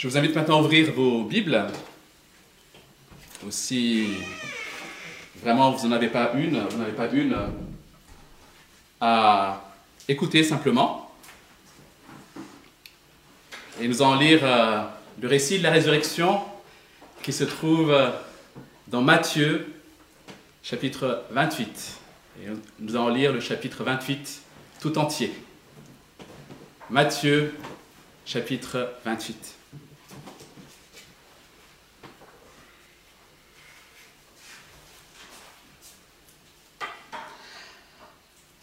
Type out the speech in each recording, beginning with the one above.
Je vous invite maintenant à ouvrir vos Bibles. Aussi, vraiment, vous n'en avez pas une, vous n'avez pas une à écouter simplement. Et nous allons lire euh, le récit de la résurrection qui se trouve euh, dans Matthieu, chapitre 28. Et nous allons lire le chapitre 28 tout entier. Matthieu, chapitre 28.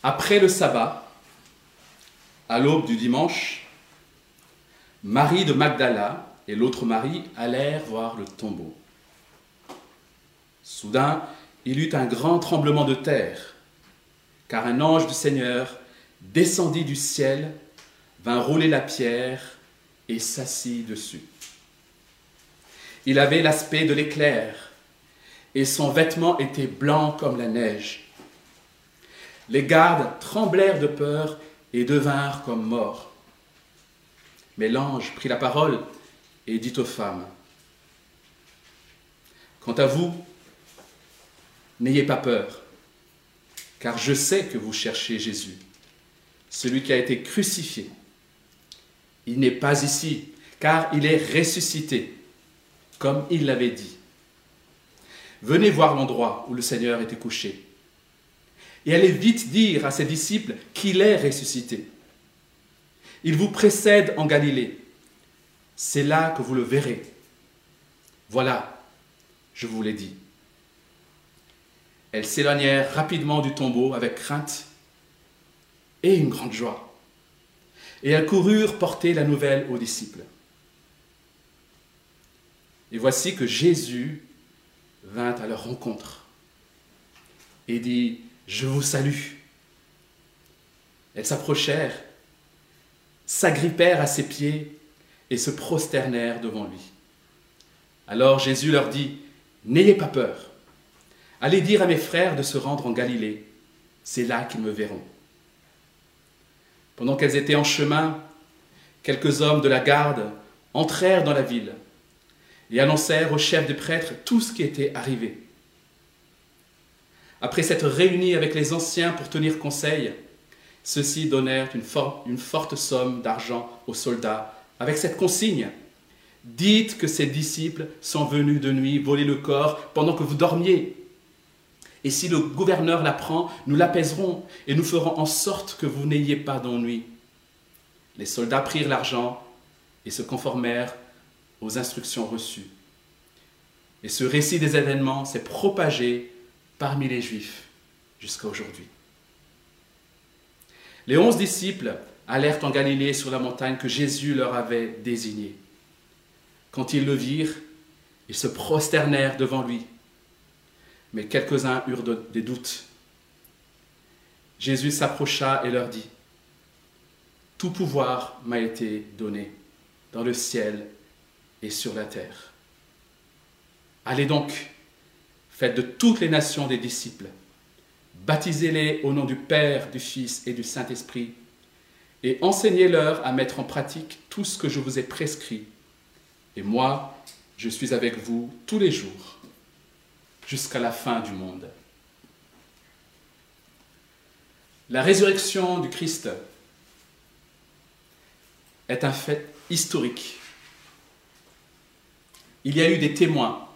Après le sabbat, à l'aube du dimanche, Marie de Magdala et l'autre Marie allèrent voir le tombeau. Soudain, il eut un grand tremblement de terre, car un ange du Seigneur descendit du ciel, vint rouler la pierre et s'assit dessus. Il avait l'aspect de l'éclair, et son vêtement était blanc comme la neige. Les gardes tremblèrent de peur et devinrent comme morts. Mais l'ange prit la parole et dit aux femmes, Quant à vous, n'ayez pas peur, car je sais que vous cherchez Jésus, celui qui a été crucifié. Il n'est pas ici, car il est ressuscité, comme il l'avait dit. Venez voir l'endroit où le Seigneur était couché et allez vite dire à ses disciples qu'il est ressuscité. Il vous précède en Galilée. C'est là que vous le verrez. Voilà, je vous l'ai dit. Elles s'éloignèrent rapidement du tombeau avec crainte et une grande joie. Et elles coururent porter la nouvelle aux disciples. Et voici que Jésus vint à leur rencontre et dit, je vous salue. Elles s'approchèrent, s'agrippèrent à ses pieds et se prosternèrent devant lui. Alors Jésus leur dit, N'ayez pas peur, allez dire à mes frères de se rendre en Galilée, c'est là qu'ils me verront. Pendant qu'elles étaient en chemin, quelques hommes de la garde entrèrent dans la ville et annoncèrent au chef des prêtres tout ce qui était arrivé. Après s'être réunis avec les anciens pour tenir conseil, ceux-ci donnèrent une, forte somme d'argent aux soldats avec cette consigne. Dites que ces disciples sont venus de nuit voler le corps pendant que vous dormiez. Et si le gouverneur l'apprend, nous l'apaiserons et nous ferons en sorte que vous n'ayez pas d'ennui. Les soldats prirent l'argent et se conformèrent aux instructions reçues. Et ce récit des événements s'est propagé parmi les Juifs jusqu'à aujourd'hui. Les onze disciples allèrent en Galilée sur la montagne que Jésus leur avait désignée. Quand ils le virent, ils se prosternèrent devant lui. Mais quelques-uns eurent des doutes. Jésus s'approcha et leur dit, Tout pouvoir m'a été donné dans le ciel et sur la terre. Allez donc Faites de toutes les nations des disciples. Baptisez-les au nom du Père, du Fils et du Saint-Esprit, et enseignez-leur à mettre en pratique tout ce que je vous ai prescrit. Et moi, je suis avec vous tous les jours, jusqu'à la fin du monde. La résurrection du Christ est un fait historique. Il y a eu des témoins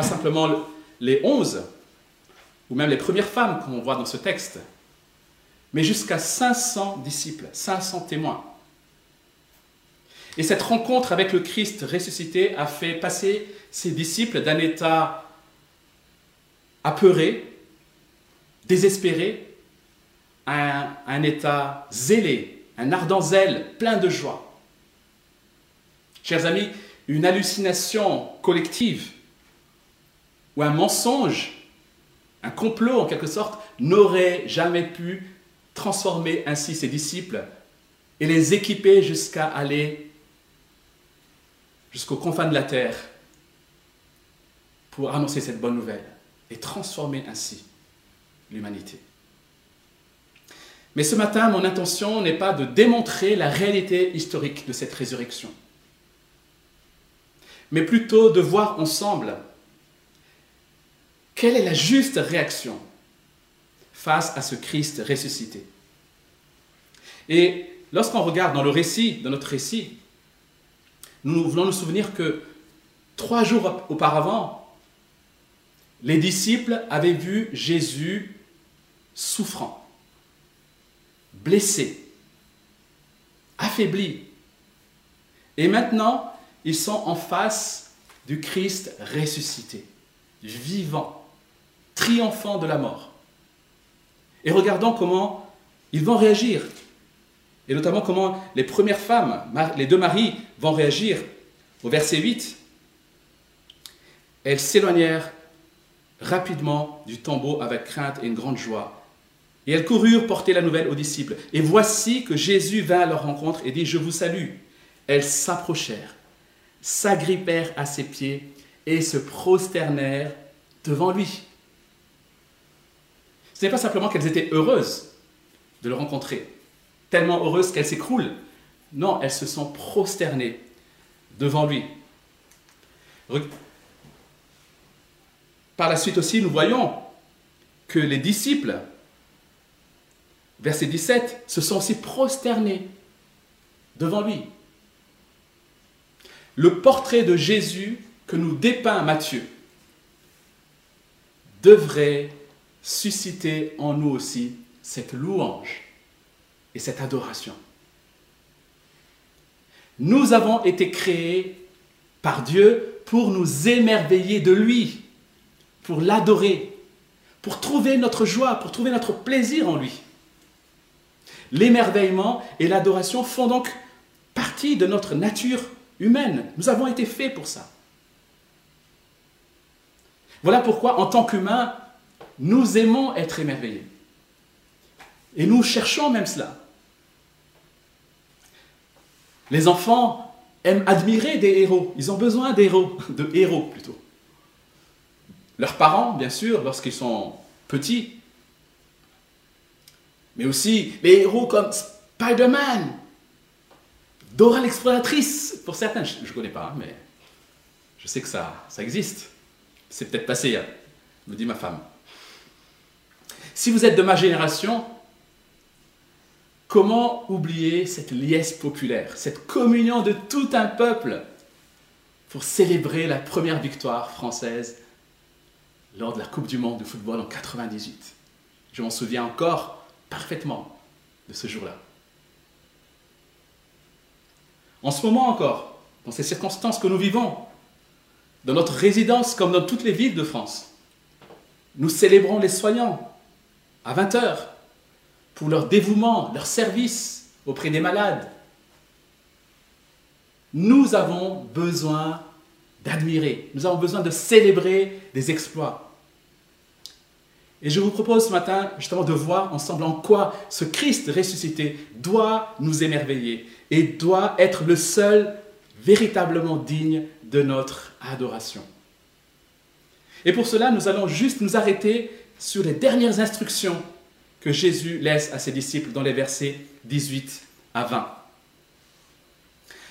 pas simplement les onze, ou même les premières femmes qu'on voit dans ce texte, mais jusqu'à 500 disciples, 500 témoins. Et cette rencontre avec le Christ ressuscité a fait passer ces disciples d'un état apeuré, désespéré, à un, un état zélé, un ardent zèle, plein de joie. Chers amis, une hallucination collective ou un mensonge, un complot en quelque sorte, n'aurait jamais pu transformer ainsi ses disciples et les équiper jusqu'à aller jusqu'aux confins de la terre pour annoncer cette bonne nouvelle et transformer ainsi l'humanité. Mais ce matin, mon intention n'est pas de démontrer la réalité historique de cette résurrection. mais plutôt de voir ensemble quelle est la juste réaction face à ce Christ ressuscité? Et lorsqu'on regarde dans le récit, dans notre récit, nous voulons nous souvenir que trois jours auparavant, les disciples avaient vu Jésus souffrant, blessé, affaibli. Et maintenant, ils sont en face du Christ ressuscité, vivant, triomphant de la mort. Et regardons comment ils vont réagir. Et notamment comment les premières femmes, les deux maris, vont réagir. Au verset 8, elles s'éloignèrent rapidement du tombeau avec crainte et une grande joie. Et elles coururent porter la nouvelle aux disciples. Et voici que Jésus vint à leur rencontre et dit, je vous salue. Elles s'approchèrent, s'agrippèrent à ses pieds et se prosternèrent devant lui. Ce n'est pas simplement qu'elles étaient heureuses de le rencontrer, tellement heureuses qu'elles s'écroulent. Non, elles se sont prosternées devant lui. Par la suite aussi, nous voyons que les disciples, verset 17, se sont aussi prosternés devant lui. Le portrait de Jésus que nous dépeint Matthieu devrait susciter en nous aussi cette louange et cette adoration. Nous avons été créés par Dieu pour nous émerveiller de lui pour l'adorer, pour trouver notre joie, pour trouver notre plaisir en lui. L'émerveillement et l'adoration font donc partie de notre nature humaine. Nous avons été faits pour ça. Voilà pourquoi, en tant qu'humains, nous aimons être émerveillés. Et nous cherchons même cela. Les enfants aiment admirer des héros. Ils ont besoin d'héros, de héros plutôt. Leurs parents, bien sûr, lorsqu'ils sont petits. Mais aussi les héros comme Spider-Man, Dora l'exploratrice, pour certains, je ne connais pas, mais je sais que ça, ça existe. C'est peut-être passé, hein, me dit ma femme. Si vous êtes de ma génération, comment oublier cette liesse populaire, cette communion de tout un peuple pour célébrer la première victoire française lors de la Coupe du Monde de football en 98. Je m'en souviens encore parfaitement de ce jour-là. En ce moment encore, dans ces circonstances que nous vivons, dans notre résidence comme dans toutes les villes de France, nous célébrons les soignants à 20 heures pour leur dévouement, leur service auprès des malades. Nous avons besoin d'admirer. Nous avons besoin de célébrer des exploits. Et je vous propose ce matin justement de voir ensemble en quoi ce Christ ressuscité doit nous émerveiller et doit être le seul véritablement digne de notre adoration. Et pour cela, nous allons juste nous arrêter sur les dernières instructions que Jésus laisse à ses disciples dans les versets 18 à 20.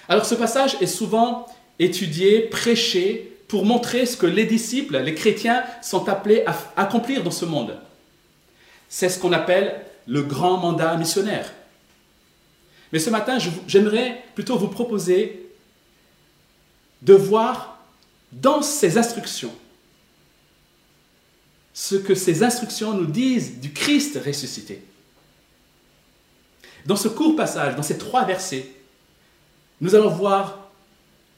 Alors ce passage est souvent étudier, prêcher, pour montrer ce que les disciples, les chrétiens, sont appelés à accomplir dans ce monde. C'est ce qu'on appelle le grand mandat missionnaire. Mais ce matin, j'aimerais plutôt vous proposer de voir dans ces instructions ce que ces instructions nous disent du Christ ressuscité. Dans ce court passage, dans ces trois versets, nous allons voir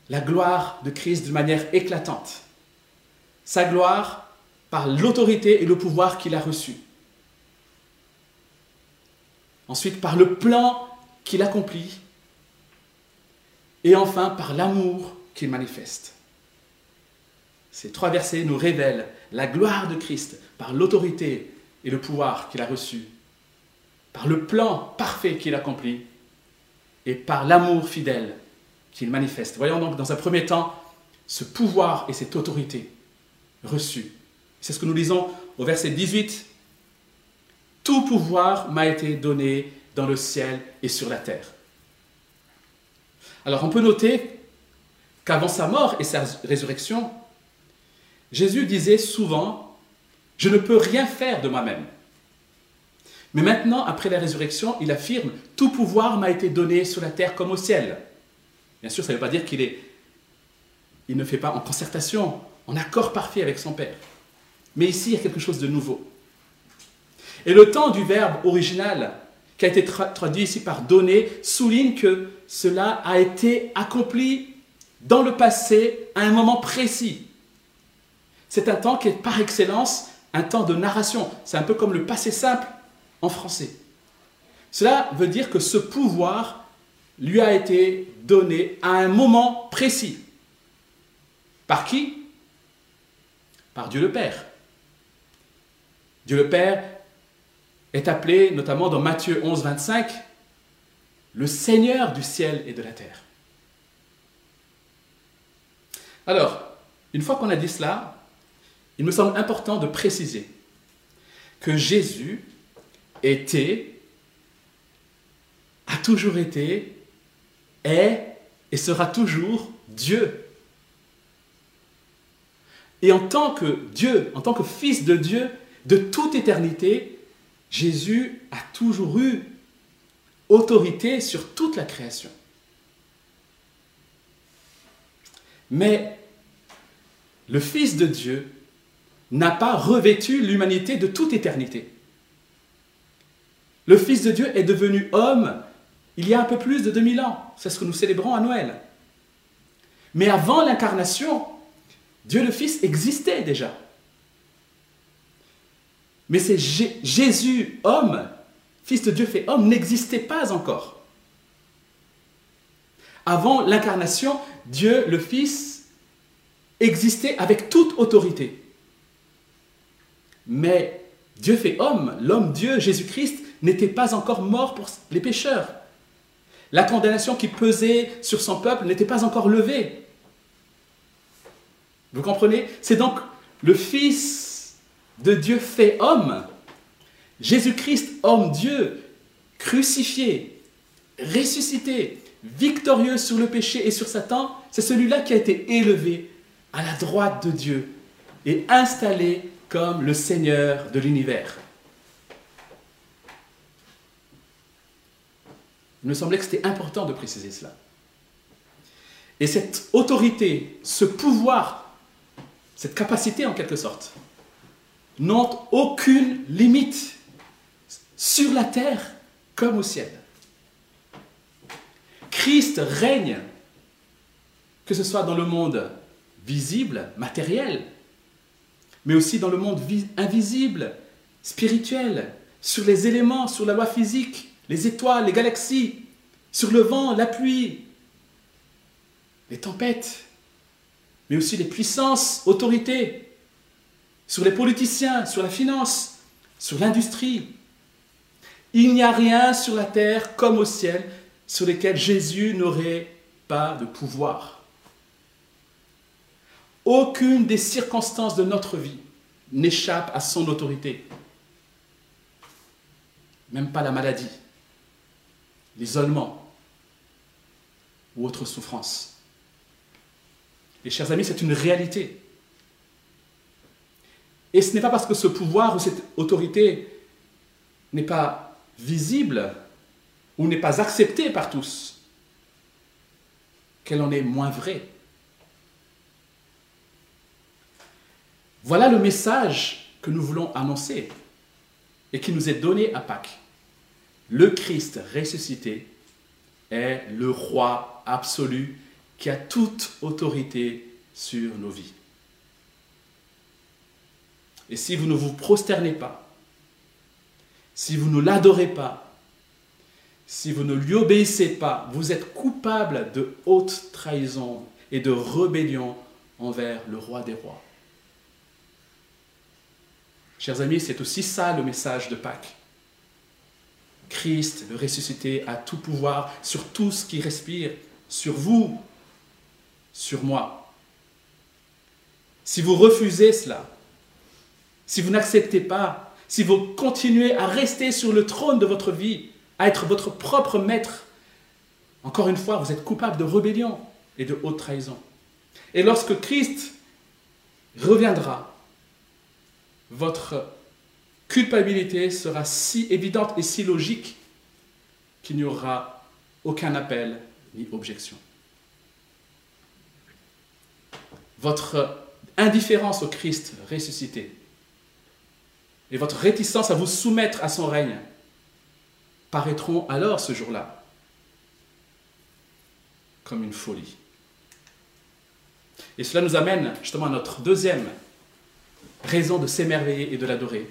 la gloire de Christ de manière éclatante. Sa gloire par l'autorité et le pouvoir qu'il a reçu. Ensuite, par le plan qu'il accomplit. Et enfin, par l'amour qu'il manifeste. Ces trois versets nous révèlent la gloire de Christ par l'autorité et le pouvoir qu'il a reçu, par le plan parfait qu'il accomplit et par l'amour fidèle qu'il manifeste. Voyons donc dans un premier temps ce pouvoir et cette autorité reçue. C'est ce que nous lisons au verset 18. Tout pouvoir m'a été donné dans le ciel et sur la terre. Alors on peut noter qu'avant sa mort et sa résurrection, Jésus disait souvent, je ne peux rien faire de moi-même. Mais maintenant, après la résurrection, il affirme, tout pouvoir m'a été donné sur la terre comme au ciel. Bien sûr, ça ne veut pas dire qu'il est, il ne fait pas en concertation, en accord parfait avec son Père. Mais ici, il y a quelque chose de nouveau. Et le temps du verbe original, qui a été traduit ici par donner, souligne que cela a été accompli dans le passé à un moment précis. C'est un temps qui est par excellence un temps de narration. C'est un peu comme le passé simple en français. Cela veut dire que ce pouvoir lui a été donné à un moment précis. Par qui? Par Dieu le Père. Dieu le Père est appelé, notamment dans Matthieu 11, 25, le Seigneur du ciel et de la terre. Alors, une fois qu'on a dit cela, il me semble important de préciser que Jésus était, a toujours été, est et sera toujours Dieu. Et en tant que Dieu, en tant que Fils de Dieu, de toute éternité, Jésus a toujours eu autorité sur toute la création. Mais le Fils de Dieu n'a pas revêtu l'humanité de toute éternité. Le Fils de Dieu est devenu homme il y a un peu plus de 2000 ans. C'est ce que nous célébrons à Noël. Mais avant l'incarnation, Dieu le Fils existait déjà. Mais c'est Jésus, homme, Fils de Dieu fait homme, n'existait pas encore. Avant l'incarnation, Dieu le Fils existait avec toute autorité. Mais Dieu fait homme, l'homme Dieu, Jésus-Christ, n'était pas encore mort pour les pécheurs. La condamnation qui pesait sur son peuple n'était pas encore levée. Vous comprenez? C'est donc le Fils de Dieu fait homme, Jésus-Christ, homme Dieu, crucifié, ressuscité, victorieux sur le péché et sur Satan, c'est celui-là qui a été élevé à la droite de Dieu et installé comme le Seigneur de l'univers. Il me semblait que c'était important de préciser cela. Et cette autorité, ce pouvoir, cette capacité en quelque sorte, n'ont aucune limite sur la terre comme au ciel. Christ règne, que ce soit dans le monde visible, matériel, mais aussi dans le monde invisible, spirituel, sur les éléments, sur la loi physique, les étoiles, les galaxies, sur le vent, la pluie, les tempêtes, mais aussi les puissances, autorités, sur les politiciens, sur la finance, sur l'industrie. Il n'y a rien sur la terre comme au ciel sur lesquels Jésus n'aurait pas de pouvoir. Aucune des circonstances de notre vie n'échappe à son autorité. Même pas la maladie l'isolement ou autre souffrance. Et chers amis, c'est une réalité. Et ce n'est pas parce que ce pouvoir ou cette autorité n'est pas visible ou n'est pas acceptée par tous qu'elle en est moins vraie. Voilà le message que nous voulons annoncer et qui nous est donné à Pâques le Christ ressuscité est le roi absolu qui a toute autorité sur nos vies. Et si vous ne vous prosternez pas, si vous ne l'adorez pas, si vous ne lui obéissez pas, vous êtes coupable de haute trahison et de rébellion envers le roi des rois. Chers amis, c'est aussi ça le message de Pâques. Christ, le ressuscité, a tout pouvoir sur tout ce qui respire, sur vous, sur moi. Si vous refusez cela, si vous n'acceptez pas, si vous continuez à rester sur le trône de votre vie, à être votre propre maître, encore une fois, vous êtes coupable de rébellion et de haute trahison. Et lorsque Christ reviendra, votre culpabilité sera si évidente et si logique qu'il n'y aura aucun appel ni objection. Votre indifférence au Christ ressuscité et votre réticence à vous soumettre à son règne paraîtront alors ce jour-là comme une folie. Et cela nous amène justement à notre deuxième raison de s'émerveiller et de l'adorer.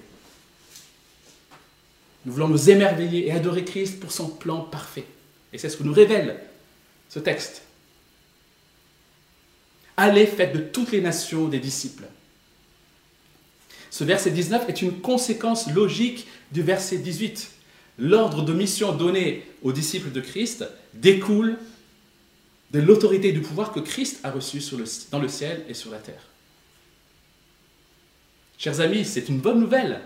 Nous voulons nous émerveiller et adorer Christ pour son plan parfait. Et c'est ce que nous révèle ce texte. Allez, faites de toutes les nations des disciples. Ce verset 19 est une conséquence logique du verset 18. L'ordre de mission donné aux disciples de Christ découle de l'autorité et du pouvoir que Christ a reçu dans le ciel et sur la terre. Chers amis, c'est une bonne nouvelle.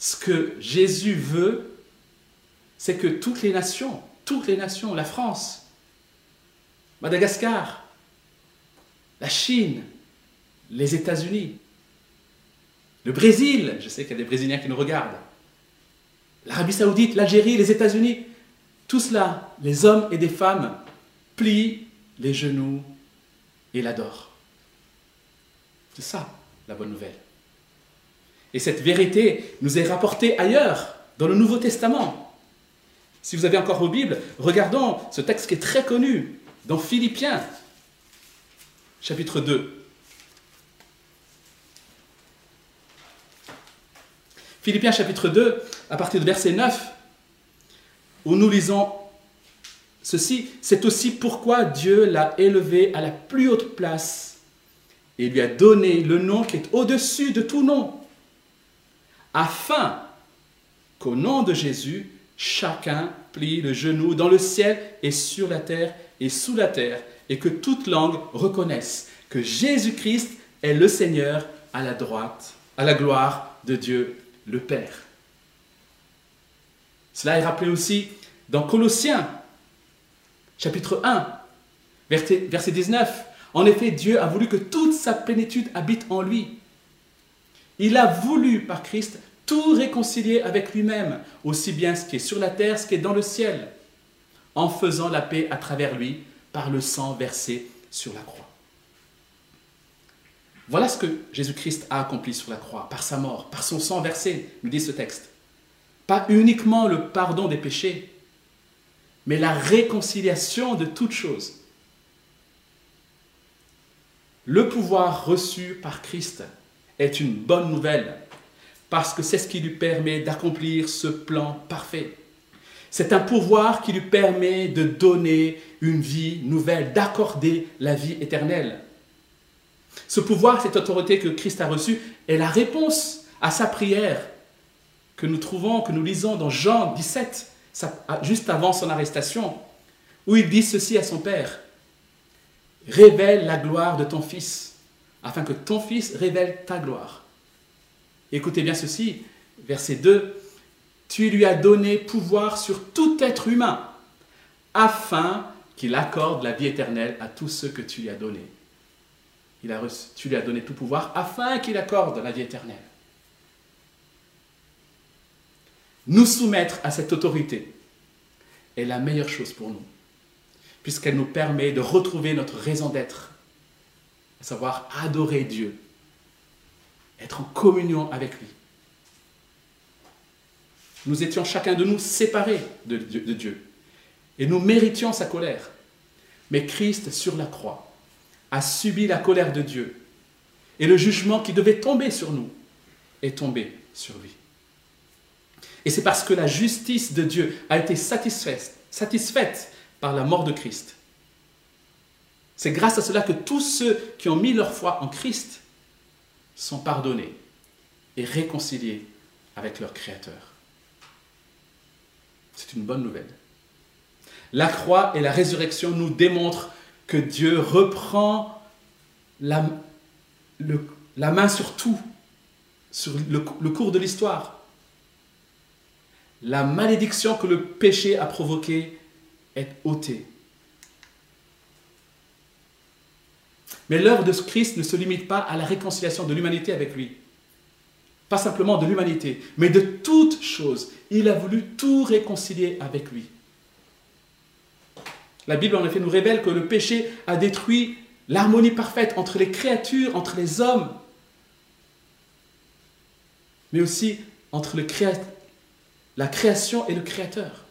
Ce que Jésus veut, c'est que toutes les nations, toutes les nations, la France, Madagascar, la Chine, les États-Unis, le Brésil, je sais qu'il y a des Brésiliens qui nous regardent, l'Arabie saoudite, l'Algérie, les États-Unis, tout cela, les hommes et des femmes, plient les genoux et l'adorent. C'est ça la bonne nouvelle. Et cette vérité nous est rapportée ailleurs, dans le Nouveau Testament. Si vous avez encore vos Bibles, regardons ce texte qui est très connu, dans Philippiens, chapitre 2. Philippiens chapitre 2, à partir de verset 9, où nous lisons ceci, c'est aussi pourquoi Dieu l'a élevé à la plus haute place et lui a donné le nom qui est au-dessus de tout nom, afin qu'au nom de Jésus, chacun plie le genou dans le ciel et sur la terre et sous la terre, et que toute langue reconnaisse que Jésus-Christ est le Seigneur à la droite, à la gloire de Dieu le Père. Cela est rappelé aussi dans Colossiens, chapitre 1, verset 19. En effet, Dieu a voulu que toute sa plénitude habite en lui. Il a voulu, par Christ, tout réconcilier avec lui-même, aussi bien ce qui est sur la terre, ce qui est dans le ciel, en faisant la paix à travers lui par le sang versé sur la croix. Voilà ce que Jésus-Christ a accompli sur la croix, par sa mort, par son sang versé, nous dit ce texte. Pas uniquement le pardon des péchés, mais la réconciliation de toutes choses. Le pouvoir reçu par Christ est une bonne nouvelle, parce que c'est ce qui lui permet d'accomplir ce plan parfait. C'est un pouvoir qui lui permet de donner une vie nouvelle, d'accorder la vie éternelle. Ce pouvoir, cette autorité que Christ a reçue, est la réponse à sa prière que nous trouvons, que nous lisons dans Jean 17, juste avant son arrestation, où il dit ceci à son Père. Révèle la gloire de ton Fils, afin que ton Fils révèle ta gloire. Écoutez bien ceci, verset 2 tu lui as donné pouvoir sur tout être humain, afin qu'il accorde la vie éternelle à tous ceux que tu lui as donnés. Tu lui as donné tout pouvoir afin qu'il accorde la vie éternelle. Nous soumettre à cette autorité est la meilleure chose pour nous, puisqu'elle nous permet de retrouver notre raison d'être, savoir adorer Dieu, être en communion avec lui nous étions chacun de nous séparés de Dieu. Et nous méritions sa colère. Mais Christ, sur la croix, a subi la colère de Dieu. Et le jugement qui devait tomber sur nous est tombé sur lui. Et c'est parce que la justice de Dieu a été satisfaite, satisfaite par la mort de Christ. C'est grâce à cela que tous ceux qui ont mis leur foi en Christ sont pardonnés et réconciliés avec leur Créateur. C'est une bonne nouvelle. La croix et la résurrection nous démontrent que Dieu reprend la, main sur tout, sur le, cours de l'histoire. La malédiction que le péché a provoquée est ôtée. Mais l'œuvre de Christ ne se limite pas à la réconciliation de l'humanité avec lui. Pas simplement de l'humanité, mais de toutes choses. Il a voulu tout réconcilier avec lui. La Bible en effet nous révèle que le péché a détruit l'harmonie parfaite entre les créatures, entre les hommes, mais aussi entre la création et le Créateur.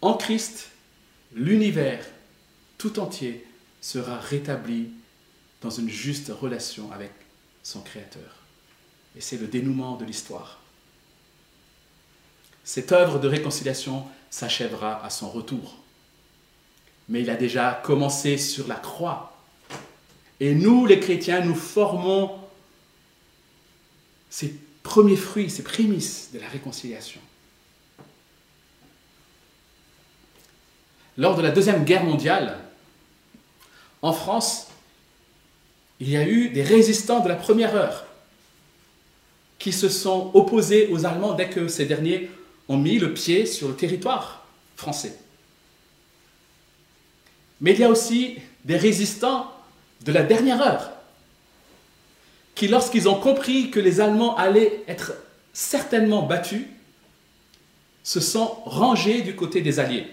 En Christ, l'univers tout entier sera rétabli dans une juste relation avec son Créateur. Et c'est le dénouement de l'histoire. Cette œuvre de réconciliation s'achèvera à son retour. Mais il a déjà commencé sur la croix. Et nous, les chrétiens, nous formons ces premiers fruits, ces prémices de la réconciliation. Lors de la Deuxième Guerre mondiale, en France, il y a eu des résistants de la première heure qui se sont opposés aux Allemands dès que ces derniers ont mis le pied sur le territoire français. Mais il y a aussi des résistants de la dernière heure qui, lorsqu'ils ont compris que les Allemands allaient être certainement battus, se sont rangés du côté des Alliés.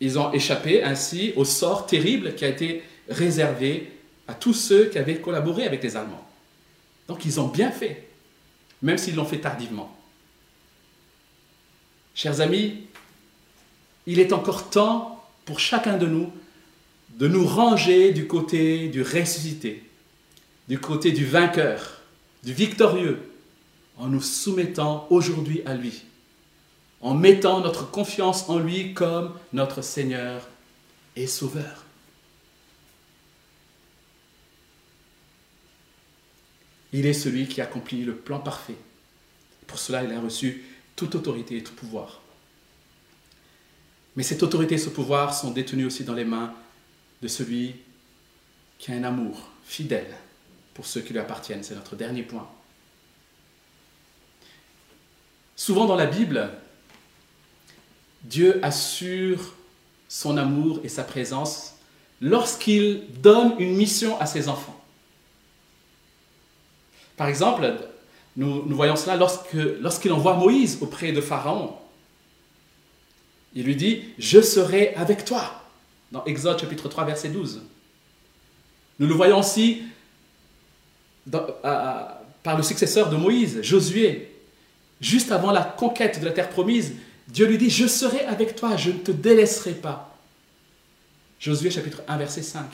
Ils ont échappé ainsi au sort terrible qui a été réservé à tous ceux qui avaient collaboré avec les Allemands. Donc ils ont bien fait, même s'ils l'ont fait tardivement. Chers amis, il est encore temps pour chacun de nous de nous ranger du côté du ressuscité, du côté du vainqueur, du victorieux, en nous soumettant aujourd'hui à lui en mettant notre confiance en lui comme notre Seigneur et Sauveur. Il est celui qui accomplit le plan parfait. Pour cela, il a reçu toute autorité et tout pouvoir. Mais cette autorité et ce pouvoir sont détenus aussi dans les mains de celui qui a un amour fidèle pour ceux qui lui appartiennent. C'est notre dernier point. Souvent dans la Bible, Dieu assure son amour et sa présence lorsqu'il donne une mission à ses enfants. Par exemple, nous, voyons cela lorsqu'il envoie Moïse auprès de Pharaon. Il lui dit, je serai avec toi, dans Exode chapitre 3, verset 12. Nous le voyons aussi par le successeur de Moïse, Josué, juste avant la conquête de la terre promise, Dieu lui dit, je serai avec toi, je ne te délaisserai pas. Josué chapitre 1, verset 5.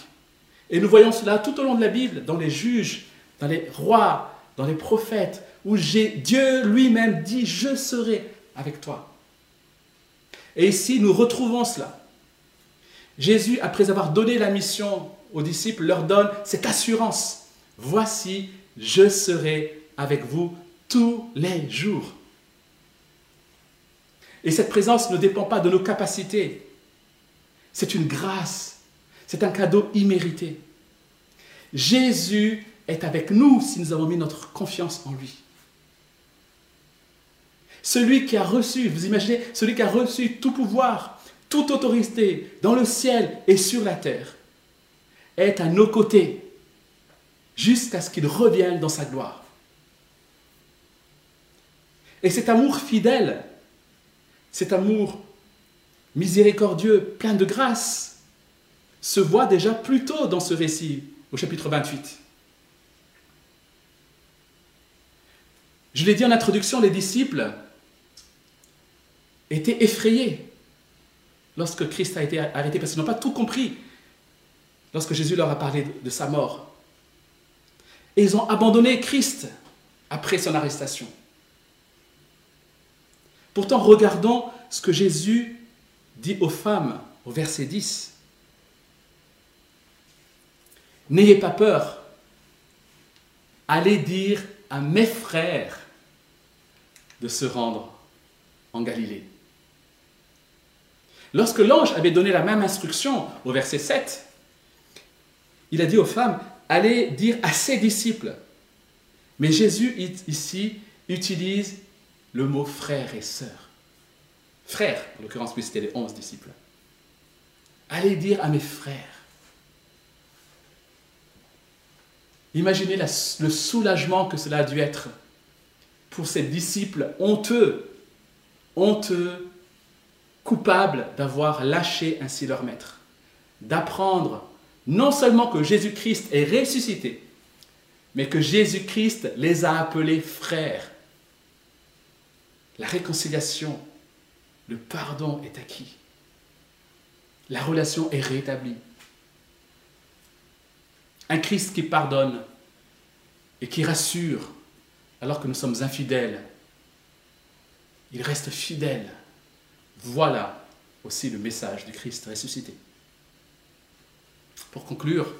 Et nous voyons cela tout au long de la Bible, dans les juges, dans les rois, dans les prophètes, où Dieu lui-même dit, je serai avec toi. Et ici, nous retrouvons cela. Jésus, après avoir donné la mission aux disciples, leur donne cette assurance. Voici, je serai avec vous tous les jours. Et cette présence ne dépend pas de nos capacités. C'est une grâce. C'est un cadeau immérité. Jésus est avec nous si nous avons mis notre confiance en lui. Celui qui a reçu, vous imaginez, celui qui a reçu tout pouvoir, toute autorité dans le ciel et sur la terre, est à nos côtés jusqu'à ce qu'il revienne dans sa gloire. Et cet amour fidèle cet amour miséricordieux, plein de grâce, se voit déjà plus tôt dans ce récit, au chapitre 28. Je l'ai dit en introduction, les disciples étaient effrayés lorsque Christ a été arrêté, parce qu'ils n'ont pas tout compris lorsque Jésus leur a parlé de sa mort. Et ils ont abandonné Christ après son arrestation. Pourtant, regardons ce que Jésus dit aux femmes au verset 10. N'ayez pas peur. Allez dire à mes frères de se rendre en Galilée. Lorsque l'ange avait donné la même instruction au verset 7, il a dit aux femmes, allez dire à ses disciples. Mais Jésus ici utilise le mot frère et sœur. Frère, en l'occurrence, oui, c'était les onze disciples. Allez dire à mes frères. Imaginez le soulagement que cela a dû être pour ces disciples honteux, honteux, coupables d'avoir lâché ainsi leur maître, d'apprendre non seulement que Jésus-Christ est ressuscité, mais que Jésus-Christ les a appelés frères. La réconciliation, le pardon est acquis. La relation est rétablie. Un Christ qui pardonne et qui rassure alors que nous sommes infidèles. Il reste fidèle. Voilà aussi le message du Christ ressuscité. Pour conclure,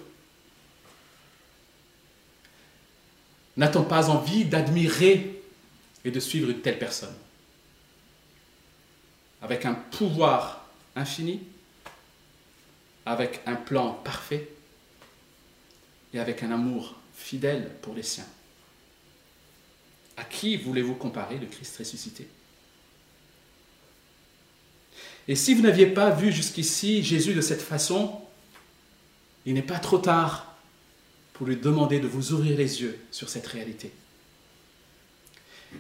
n'a-t-on pas envie d'admirer et de suivre une telle personne? Avec un pouvoir infini, avec un plan parfait et avec un amour fidèle pour les siens. À qui voulez-vous comparer le Christ ressuscité? Et si vous n'aviez pas vu jusqu'ici Jésus de cette façon, il n'est pas trop tard pour lui demander de vous ouvrir les yeux sur cette réalité.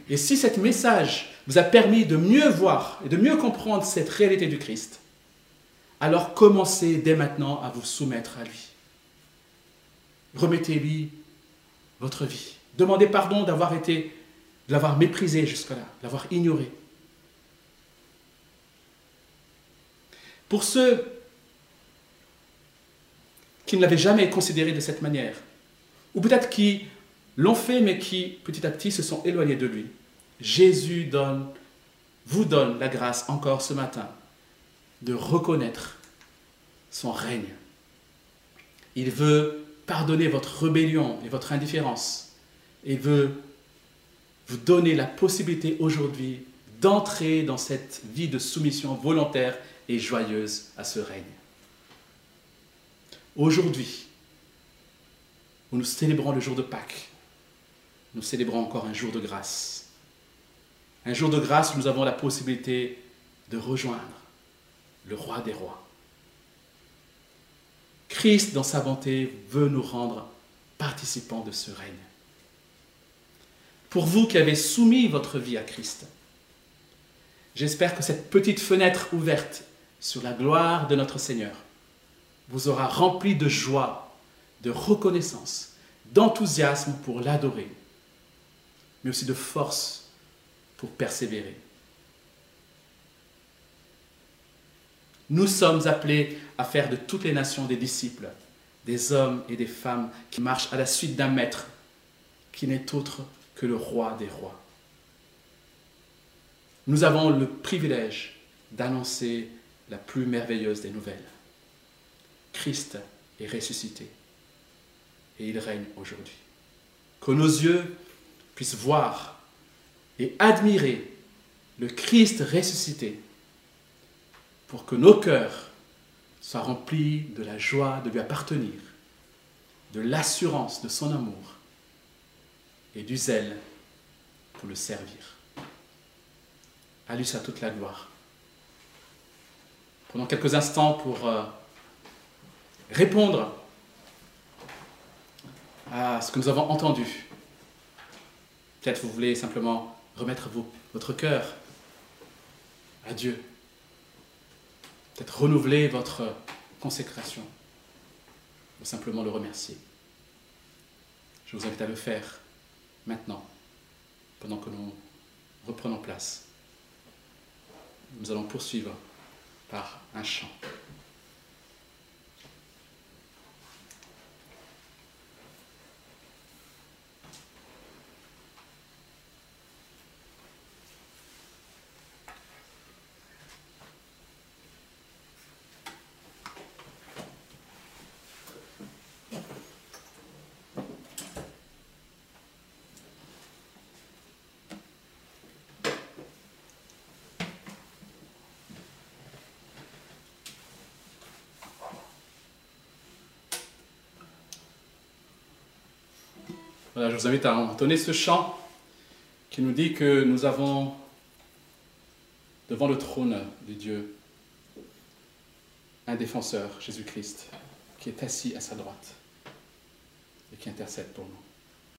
Et si cet message vous a permis de mieux voir et de mieux comprendre cette réalité du Christ, alors commencez dès maintenant à vous soumettre à lui. Remettez-lui votre vie. Demandez pardon d'avoir été, de l'avoir méprisé jusque-là, de l'avoir ignoré. Pour ceux qui ne l'avaient jamais considéré de cette manière, ou peut-être qui l'ont fait mais qui petit à petit se sont éloignés de lui, Jésus donne, vous donne la grâce encore ce matin de reconnaître son règne. Il veut pardonner votre rébellion et votre indifférence et veut vous donner la possibilité aujourd'hui d'entrer dans cette vie de soumission volontaire et joyeuse à ce règne. Aujourd'hui, nous célébrons le jour de Pâques, nous célébrons encore un jour de grâce. Un jour de grâce où nous avons la possibilité de rejoindre le roi des rois. Christ, dans sa bonté, veut nous rendre participants de ce règne. Pour vous qui avez soumis votre vie à Christ, j'espère que cette petite fenêtre ouverte sur la gloire de notre Seigneur vous aura rempli de joie, de reconnaissance, d'enthousiasme pour l'adorer, mais aussi de force pour persévérer. Nous sommes appelés à faire de toutes les nations des disciples, des hommes et des femmes qui marchent à la suite d'un maître qui n'est autre que le roi des rois. Nous avons le privilège d'annoncer la plus merveilleuse des nouvelles. Christ est ressuscité et il règne aujourd'hui. Que nos yeux puissent voir et admirer le Christ ressuscité pour que nos cœurs soient remplis de la joie de lui appartenir, de l'assurance de son amour et du zèle pour le servir. À lui toute la gloire. Prenons quelques instants pour euh, répondre à ce que nous avons entendu. Peut-être vous voulez simplement remettre votre cœur à Dieu. Peut-être renouveler votre consécration ou simplement le remercier. Je vous invite à le faire maintenant, pendant que nous reprenons place. Nous allons poursuivre par un chant. Je vous invite à entonner ce chant qui nous dit que nous avons devant le trône de Dieu un défenseur, Jésus-Christ, qui est assis à sa droite et qui intercède pour nous.